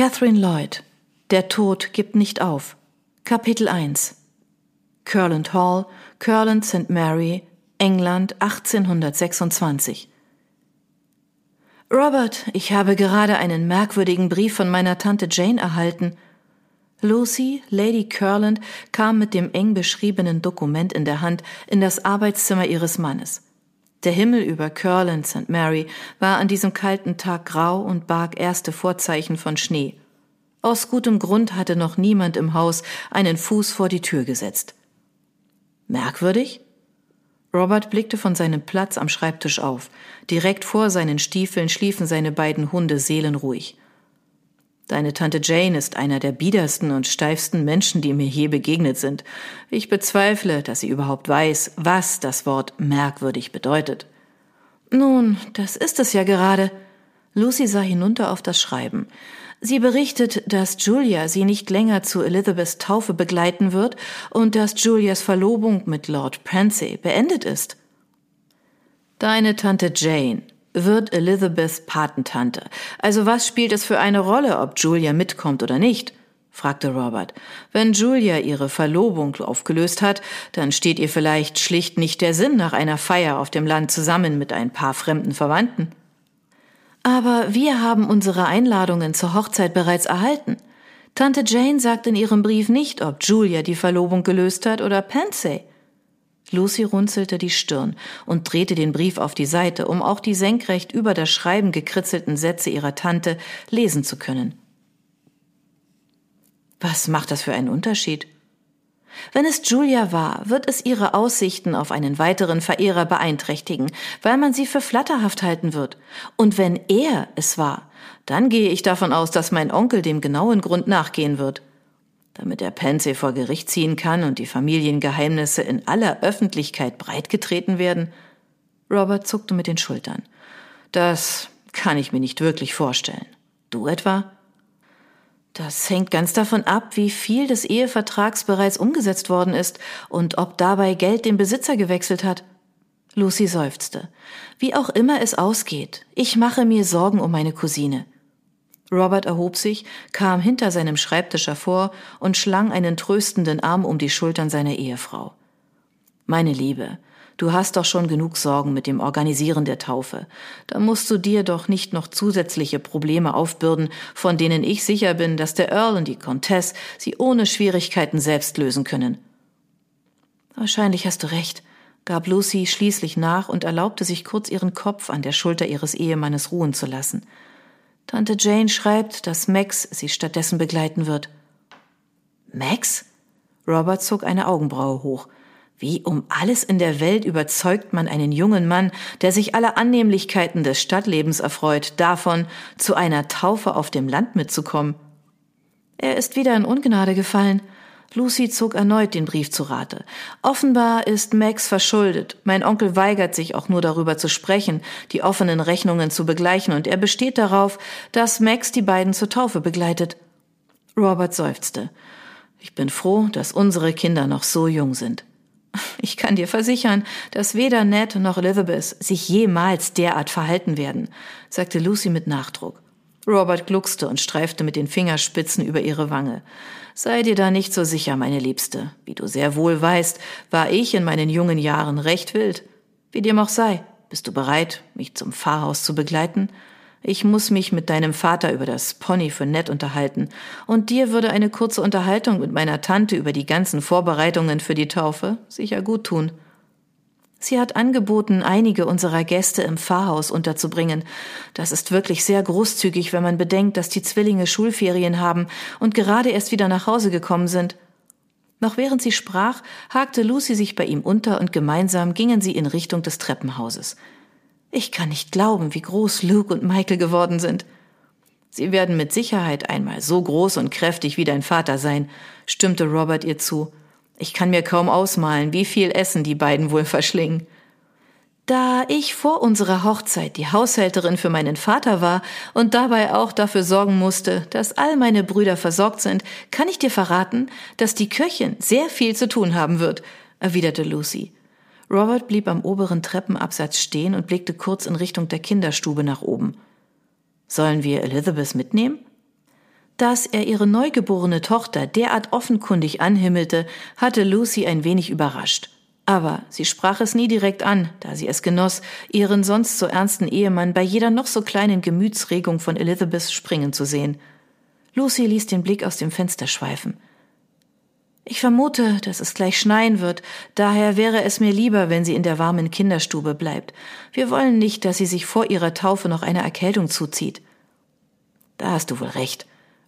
Catherine Lloyd Der Tod gibt nicht auf Kapitel 1 Curland Hall, Curland St. Mary, England 1826 Robert, ich habe gerade einen merkwürdigen Brief von meiner Tante Jane erhalten. Lucy, Lady Curland, kam mit dem eng beschriebenen Dokument in der Hand in das Arbeitszimmer ihres Mannes. Der Himmel über Curland St. Mary war an diesem kalten Tag grau und barg erste Vorzeichen von Schnee. Aus gutem Grund hatte noch niemand im Haus einen Fuß vor die Tür gesetzt. Merkwürdig? Robert blickte von seinem Platz am Schreibtisch auf. Direkt vor seinen Stiefeln schliefen seine beiden Hunde seelenruhig. Deine Tante Jane ist einer der biedersten und steifsten Menschen, die mir je begegnet sind. Ich bezweifle, dass sie überhaupt weiß, was das Wort merkwürdig bedeutet. Nun, das ist es ja gerade. Lucy sah hinunter auf das Schreiben. Sie berichtet, dass Julia sie nicht länger zu Elizabeths Taufe begleiten wird und dass Julias Verlobung mit Lord Pransey beendet ist. Deine Tante Jane, wird Elizabeths Patentante. Also was spielt es für eine Rolle, ob Julia mitkommt oder nicht? fragte Robert. Wenn Julia ihre Verlobung aufgelöst hat, dann steht ihr vielleicht schlicht nicht der Sinn nach einer Feier auf dem Land zusammen mit ein paar fremden Verwandten. Aber wir haben unsere Einladungen zur Hochzeit bereits erhalten. Tante Jane sagt in ihrem Brief nicht, ob Julia die Verlobung gelöst hat oder Pansy. Lucy runzelte die Stirn und drehte den Brief auf die Seite, um auch die senkrecht über das Schreiben gekritzelten Sätze ihrer Tante lesen zu können. Was macht das für einen Unterschied? Wenn es Julia war, wird es ihre Aussichten auf einen weiteren Verehrer beeinträchtigen, weil man sie für flatterhaft halten wird. Und wenn er es war, dann gehe ich davon aus, dass mein Onkel dem genauen Grund nachgehen wird damit er Pansy vor Gericht ziehen kann und die Familiengeheimnisse in aller Öffentlichkeit breitgetreten werden? Robert zuckte mit den Schultern. Das kann ich mir nicht wirklich vorstellen. Du etwa? Das hängt ganz davon ab, wie viel des Ehevertrags bereits umgesetzt worden ist und ob dabei Geld den Besitzer gewechselt hat. Lucy seufzte. Wie auch immer es ausgeht, ich mache mir Sorgen um meine Cousine. Robert erhob sich, kam hinter seinem Schreibtisch hervor und schlang einen tröstenden Arm um die Schultern seiner Ehefrau. Meine Liebe, du hast doch schon genug Sorgen mit dem Organisieren der Taufe. Da musst du dir doch nicht noch zusätzliche Probleme aufbürden, von denen ich sicher bin, dass der Earl und die Comtesse sie ohne Schwierigkeiten selbst lösen können. Wahrscheinlich hast du recht, gab Lucy schließlich nach und erlaubte sich kurz ihren Kopf an der Schulter ihres Ehemannes ruhen zu lassen. Tante Jane schreibt, dass Max sie stattdessen begleiten wird. Max? Robert zog eine Augenbraue hoch. Wie um alles in der Welt überzeugt man einen jungen Mann, der sich aller Annehmlichkeiten des Stadtlebens erfreut, davon, zu einer Taufe auf dem Land mitzukommen? Er ist wieder in Ungnade gefallen. Lucy zog erneut den Brief zu Rate. Offenbar ist Max verschuldet. Mein Onkel weigert sich auch nur darüber zu sprechen, die offenen Rechnungen zu begleichen, und er besteht darauf, dass Max die beiden zur Taufe begleitet. Robert seufzte. Ich bin froh, dass unsere Kinder noch so jung sind. Ich kann dir versichern, dass weder Ned noch Elizabeth sich jemals derart verhalten werden, sagte Lucy mit Nachdruck. Robert gluckste und streifte mit den Fingerspitzen über ihre Wange. Sei dir da nicht so sicher, meine Liebste. Wie du sehr wohl weißt, war ich in meinen jungen Jahren recht wild. Wie dem auch sei, bist du bereit, mich zum Pfarrhaus zu begleiten? Ich muss mich mit deinem Vater über das Pony für Ned unterhalten, und dir würde eine kurze Unterhaltung mit meiner Tante über die ganzen Vorbereitungen für die Taufe sicher gut tun. Sie hat angeboten, einige unserer Gäste im Pfarrhaus unterzubringen. Das ist wirklich sehr großzügig, wenn man bedenkt, dass die Zwillinge Schulferien haben und gerade erst wieder nach Hause gekommen sind. Noch während sie sprach, hakte Lucy sich bei ihm unter und gemeinsam gingen sie in Richtung des Treppenhauses. Ich kann nicht glauben, wie groß Luke und Michael geworden sind. Sie werden mit Sicherheit einmal so groß und kräftig wie dein Vater sein, stimmte Robert ihr zu. Ich kann mir kaum ausmalen, wie viel Essen die beiden wohl verschlingen. Da ich vor unserer Hochzeit die Haushälterin für meinen Vater war und dabei auch dafür sorgen musste, dass all meine Brüder versorgt sind, kann ich dir verraten, dass die Köchin sehr viel zu tun haben wird, erwiderte Lucy. Robert blieb am oberen Treppenabsatz stehen und blickte kurz in Richtung der Kinderstube nach oben. Sollen wir Elizabeth mitnehmen? Dass er ihre neugeborene Tochter derart offenkundig anhimmelte, hatte Lucy ein wenig überrascht. Aber sie sprach es nie direkt an, da sie es genoss, ihren sonst so ernsten Ehemann bei jeder noch so kleinen Gemütsregung von Elizabeth springen zu sehen. Lucy ließ den Blick aus dem Fenster schweifen. Ich vermute, dass es gleich schneien wird, daher wäre es mir lieber, wenn sie in der warmen Kinderstube bleibt. Wir wollen nicht, dass sie sich vor ihrer Taufe noch eine Erkältung zuzieht. Da hast du wohl recht.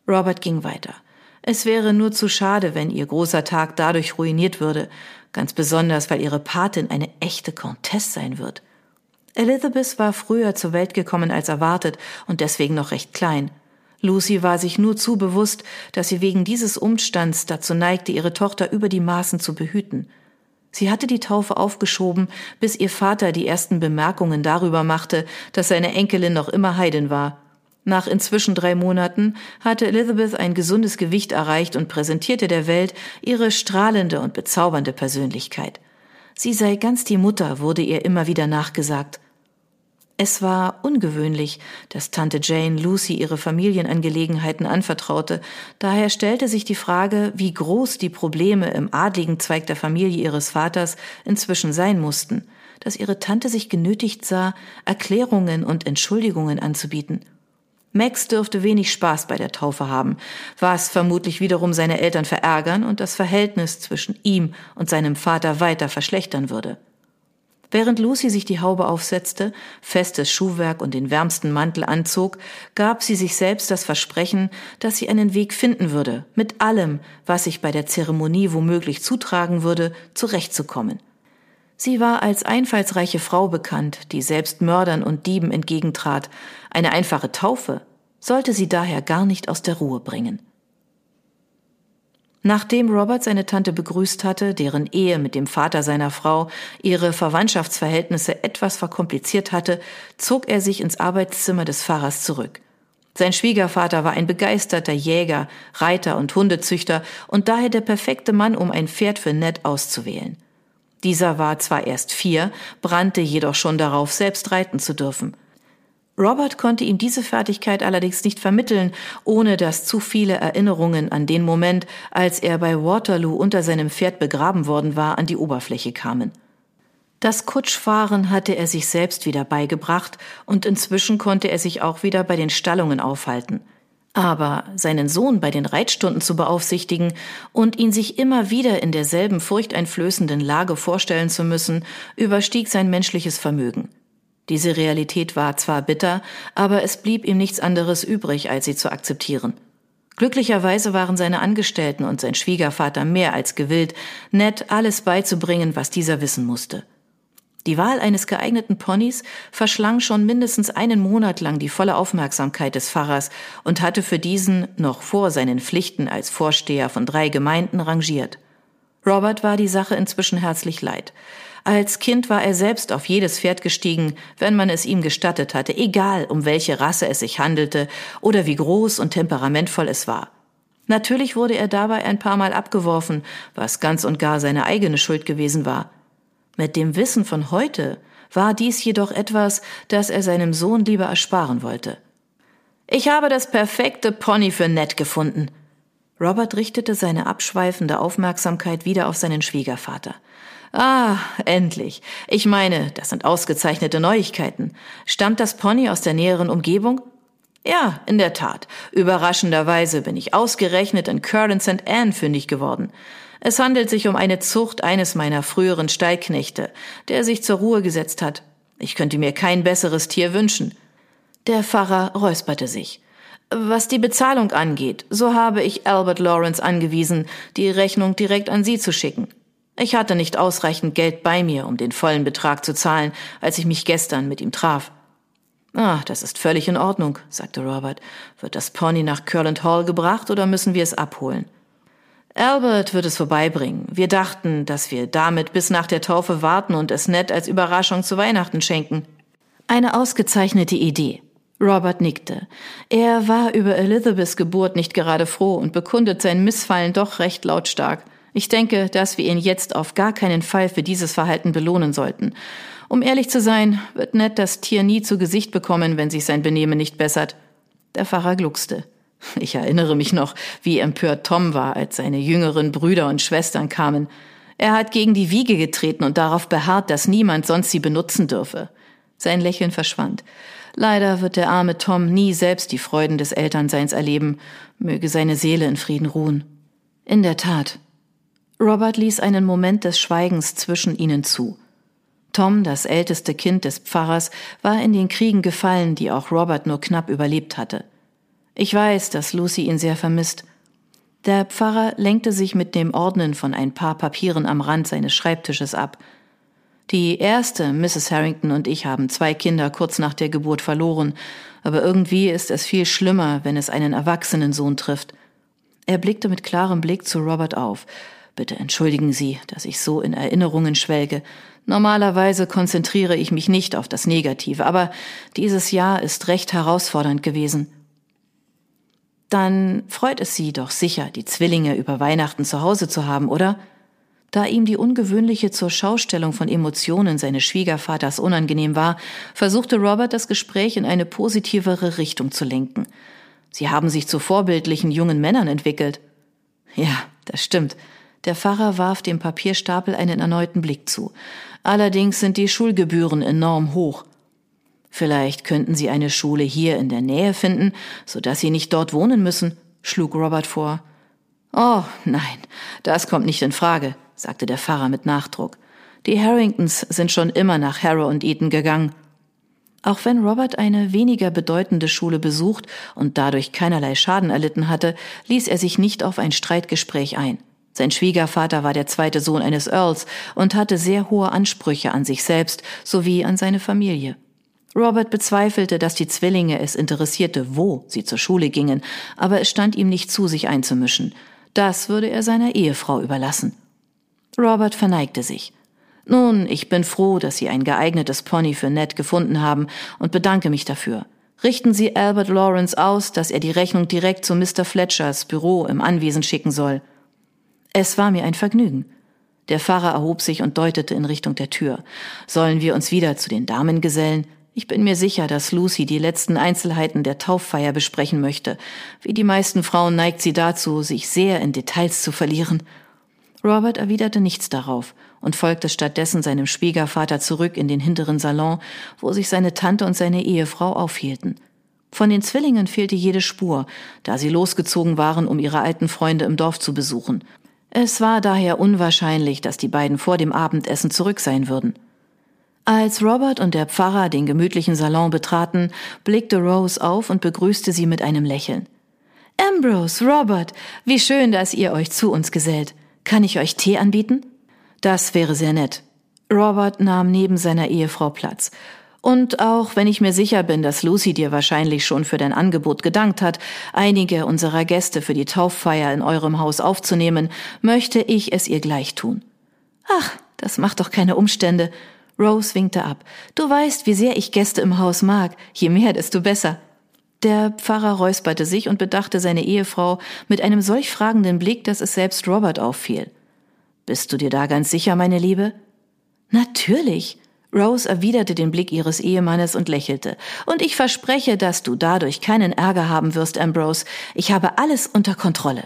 Robert ging weiter. Es wäre nur zu schade, wenn ihr großer Tag dadurch ruiniert würde, ganz besonders, weil ihre Patin eine echte Comtesse sein wird. Elizabeth war früher zur Welt gekommen als erwartet und deswegen noch recht klein. Lucy war sich nur zu bewusst, dass sie wegen dieses Umstands dazu neigte, ihre Tochter über die Maßen zu behüten. Sie hatte die Taufe aufgeschoben, bis ihr Vater die ersten Bemerkungen darüber machte, dass seine Enkelin noch immer Heidin war. Nach inzwischen drei Monaten hatte Elizabeth ein gesundes Gewicht erreicht und präsentierte der Welt ihre strahlende und bezaubernde Persönlichkeit. Sie sei ganz die Mutter, wurde ihr immer wieder nachgesagt. Es war ungewöhnlich, dass Tante Jane Lucy ihre Familienangelegenheiten anvertraute, daher stellte sich die Frage, wie groß die Probleme im adligen Zweig der Familie ihres Vaters inzwischen sein mussten, dass ihre Tante sich genötigt sah, Erklärungen und Entschuldigungen anzubieten. Max dürfte wenig Spaß bei der Taufe haben, was vermutlich wiederum seine Eltern verärgern und das Verhältnis zwischen ihm und seinem Vater weiter verschlechtern würde. Während Lucy sich die Haube aufsetzte, festes Schuhwerk und den wärmsten Mantel anzog, gab sie sich selbst das Versprechen, dass sie einen Weg finden würde, mit allem, was sich bei der Zeremonie womöglich zutragen würde, zurechtzukommen. Sie war als einfallsreiche Frau bekannt, die selbst Mördern und Dieben entgegentrat. Eine einfache Taufe sollte sie daher gar nicht aus der Ruhe bringen. Nachdem Robert seine Tante begrüßt hatte, deren Ehe mit dem Vater seiner Frau ihre Verwandtschaftsverhältnisse etwas verkompliziert hatte, zog er sich ins Arbeitszimmer des Pfarrers zurück. Sein Schwiegervater war ein begeisterter Jäger, Reiter und Hundezüchter und daher der perfekte Mann, um ein Pferd für Ned auszuwählen. Dieser war zwar erst vier, brannte jedoch schon darauf, selbst reiten zu dürfen. Robert konnte ihm diese Fertigkeit allerdings nicht vermitteln, ohne dass zu viele Erinnerungen an den Moment, als er bei Waterloo unter seinem Pferd begraben worden war, an die Oberfläche kamen. Das Kutschfahren hatte er sich selbst wieder beigebracht, und inzwischen konnte er sich auch wieder bei den Stallungen aufhalten. Aber seinen Sohn bei den Reitstunden zu beaufsichtigen und ihn sich immer wieder in derselben furchteinflößenden Lage vorstellen zu müssen, überstieg sein menschliches Vermögen. Diese Realität war zwar bitter, aber es blieb ihm nichts anderes übrig, als sie zu akzeptieren. Glücklicherweise waren seine Angestellten und sein Schwiegervater mehr als gewillt, Ned alles beizubringen, was dieser wissen musste. Die Wahl eines geeigneten Ponys verschlang schon mindestens einen Monat lang die volle Aufmerksamkeit des Pfarrers und hatte für diesen noch vor seinen Pflichten als Vorsteher von drei Gemeinden rangiert. Robert war die Sache inzwischen herzlich leid. Als Kind war er selbst auf jedes Pferd gestiegen, wenn man es ihm gestattet hatte, egal um welche Rasse es sich handelte oder wie groß und temperamentvoll es war. Natürlich wurde er dabei ein paar Mal abgeworfen, was ganz und gar seine eigene Schuld gewesen war. Mit dem Wissen von heute war dies jedoch etwas, das er seinem Sohn lieber ersparen wollte. Ich habe das perfekte Pony für Ned gefunden. Robert richtete seine abschweifende Aufmerksamkeit wieder auf seinen Schwiegervater. Ah, endlich. Ich meine, das sind ausgezeichnete Neuigkeiten. Stammt das Pony aus der näheren Umgebung? Ja, in der Tat. Überraschenderweise bin ich ausgerechnet in Curran St. Anne fündig geworden. Es handelt sich um eine Zucht eines meiner früheren Stallknechte, der sich zur Ruhe gesetzt hat. Ich könnte mir kein besseres Tier wünschen. Der Pfarrer räusperte sich. Was die Bezahlung angeht, so habe ich Albert Lawrence angewiesen, die Rechnung direkt an Sie zu schicken. Ich hatte nicht ausreichend Geld bei mir, um den vollen Betrag zu zahlen, als ich mich gestern mit ihm traf. Ah, das ist völlig in Ordnung, sagte Robert. Wird das Pony nach Curland Hall gebracht oder müssen wir es abholen? Albert wird es vorbeibringen. Wir dachten, dass wir damit bis nach der Taufe warten und es nett als Überraschung zu Weihnachten schenken. Eine ausgezeichnete Idee. Robert nickte. Er war über Elizabeths Geburt nicht gerade froh und bekundet sein Missfallen doch recht lautstark. Ich denke, dass wir ihn jetzt auf gar keinen Fall für dieses Verhalten belohnen sollten. Um ehrlich zu sein, wird Ned das Tier nie zu Gesicht bekommen, wenn sich sein Benehmen nicht bessert. Der Pfarrer gluckste. Ich erinnere mich noch, wie empört Tom war, als seine jüngeren Brüder und Schwestern kamen. Er hat gegen die Wiege getreten und darauf beharrt, dass niemand sonst sie benutzen dürfe. Sein Lächeln verschwand. Leider wird der arme Tom nie selbst die Freuden des Elternseins erleben, möge seine Seele in Frieden ruhen. In der Tat. Robert ließ einen Moment des Schweigens zwischen ihnen zu. Tom, das älteste Kind des Pfarrers, war in den Kriegen gefallen, die auch Robert nur knapp überlebt hatte. Ich weiß, dass Lucy ihn sehr vermisst. Der Pfarrer lenkte sich mit dem Ordnen von ein paar Papieren am Rand seines Schreibtisches ab. Die erste, Mrs. Harrington und ich haben zwei Kinder kurz nach der Geburt verloren, aber irgendwie ist es viel schlimmer, wenn es einen erwachsenen Sohn trifft. Er blickte mit klarem Blick zu Robert auf. Bitte entschuldigen Sie, dass ich so in Erinnerungen schwelge. Normalerweise konzentriere ich mich nicht auf das Negative, aber dieses Jahr ist recht herausfordernd gewesen. Dann freut es Sie doch sicher, die Zwillinge über Weihnachten zu Hause zu haben, oder? Da ihm die ungewöhnliche zur Schaustellung von Emotionen seines Schwiegervaters unangenehm war, versuchte Robert das Gespräch in eine positivere Richtung zu lenken. Sie haben sich zu vorbildlichen jungen Männern entwickelt. Ja, das stimmt. Der Pfarrer warf dem Papierstapel einen erneuten Blick zu. Allerdings sind die Schulgebühren enorm hoch. Vielleicht könnten Sie eine Schule hier in der Nähe finden, so dass Sie nicht dort wohnen müssen, schlug Robert vor. Oh, nein, das kommt nicht in Frage, sagte der Pfarrer mit Nachdruck. Die Harringtons sind schon immer nach Harrow und Eton gegangen. Auch wenn Robert eine weniger bedeutende Schule besucht und dadurch keinerlei Schaden erlitten hatte, ließ er sich nicht auf ein Streitgespräch ein. Sein Schwiegervater war der zweite Sohn eines Earls und hatte sehr hohe Ansprüche an sich selbst sowie an seine Familie. Robert bezweifelte, dass die Zwillinge es interessierte, wo sie zur Schule gingen, aber es stand ihm nicht zu, sich einzumischen. Das würde er seiner Ehefrau überlassen. Robert verneigte sich. Nun, ich bin froh, dass Sie ein geeignetes Pony für Ned gefunden haben und bedanke mich dafür. Richten Sie Albert Lawrence aus, dass er die Rechnung direkt zu Mr. Fletchers Büro im Anwesen schicken soll. Es war mir ein Vergnügen. Der Pfarrer erhob sich und deutete in Richtung der Tür. Sollen wir uns wieder zu den Damen gesellen? Ich bin mir sicher, dass Lucy die letzten Einzelheiten der Tauffeier besprechen möchte. Wie die meisten Frauen neigt sie dazu, sich sehr in Details zu verlieren. Robert erwiderte nichts darauf und folgte stattdessen seinem Schwiegervater zurück in den hinteren Salon, wo sich seine Tante und seine Ehefrau aufhielten. Von den Zwillingen fehlte jede Spur, da sie losgezogen waren, um ihre alten Freunde im Dorf zu besuchen. Es war daher unwahrscheinlich, dass die beiden vor dem Abendessen zurück sein würden. Als Robert und der Pfarrer den gemütlichen Salon betraten, blickte Rose auf und begrüßte sie mit einem Lächeln. Ambrose, Robert, wie schön, dass ihr euch zu uns gesellt. Kann ich euch Tee anbieten? Das wäre sehr nett. Robert nahm neben seiner Ehefrau Platz. Und auch wenn ich mir sicher bin, dass Lucy dir wahrscheinlich schon für dein Angebot gedankt hat, einige unserer Gäste für die Tauffeier in eurem Haus aufzunehmen, möchte ich es ihr gleich tun. Ach, das macht doch keine Umstände, Rose winkte ab. Du weißt, wie sehr ich Gäste im Haus mag. Je mehr, desto besser. Der Pfarrer räusperte sich und bedachte seine Ehefrau mit einem solch fragenden Blick, dass es selbst Robert auffiel. Bist du dir da ganz sicher, meine Liebe? Natürlich. Rose erwiderte den Blick ihres Ehemannes und lächelte. Und ich verspreche, dass du dadurch keinen Ärger haben wirst, Ambrose. Ich habe alles unter Kontrolle.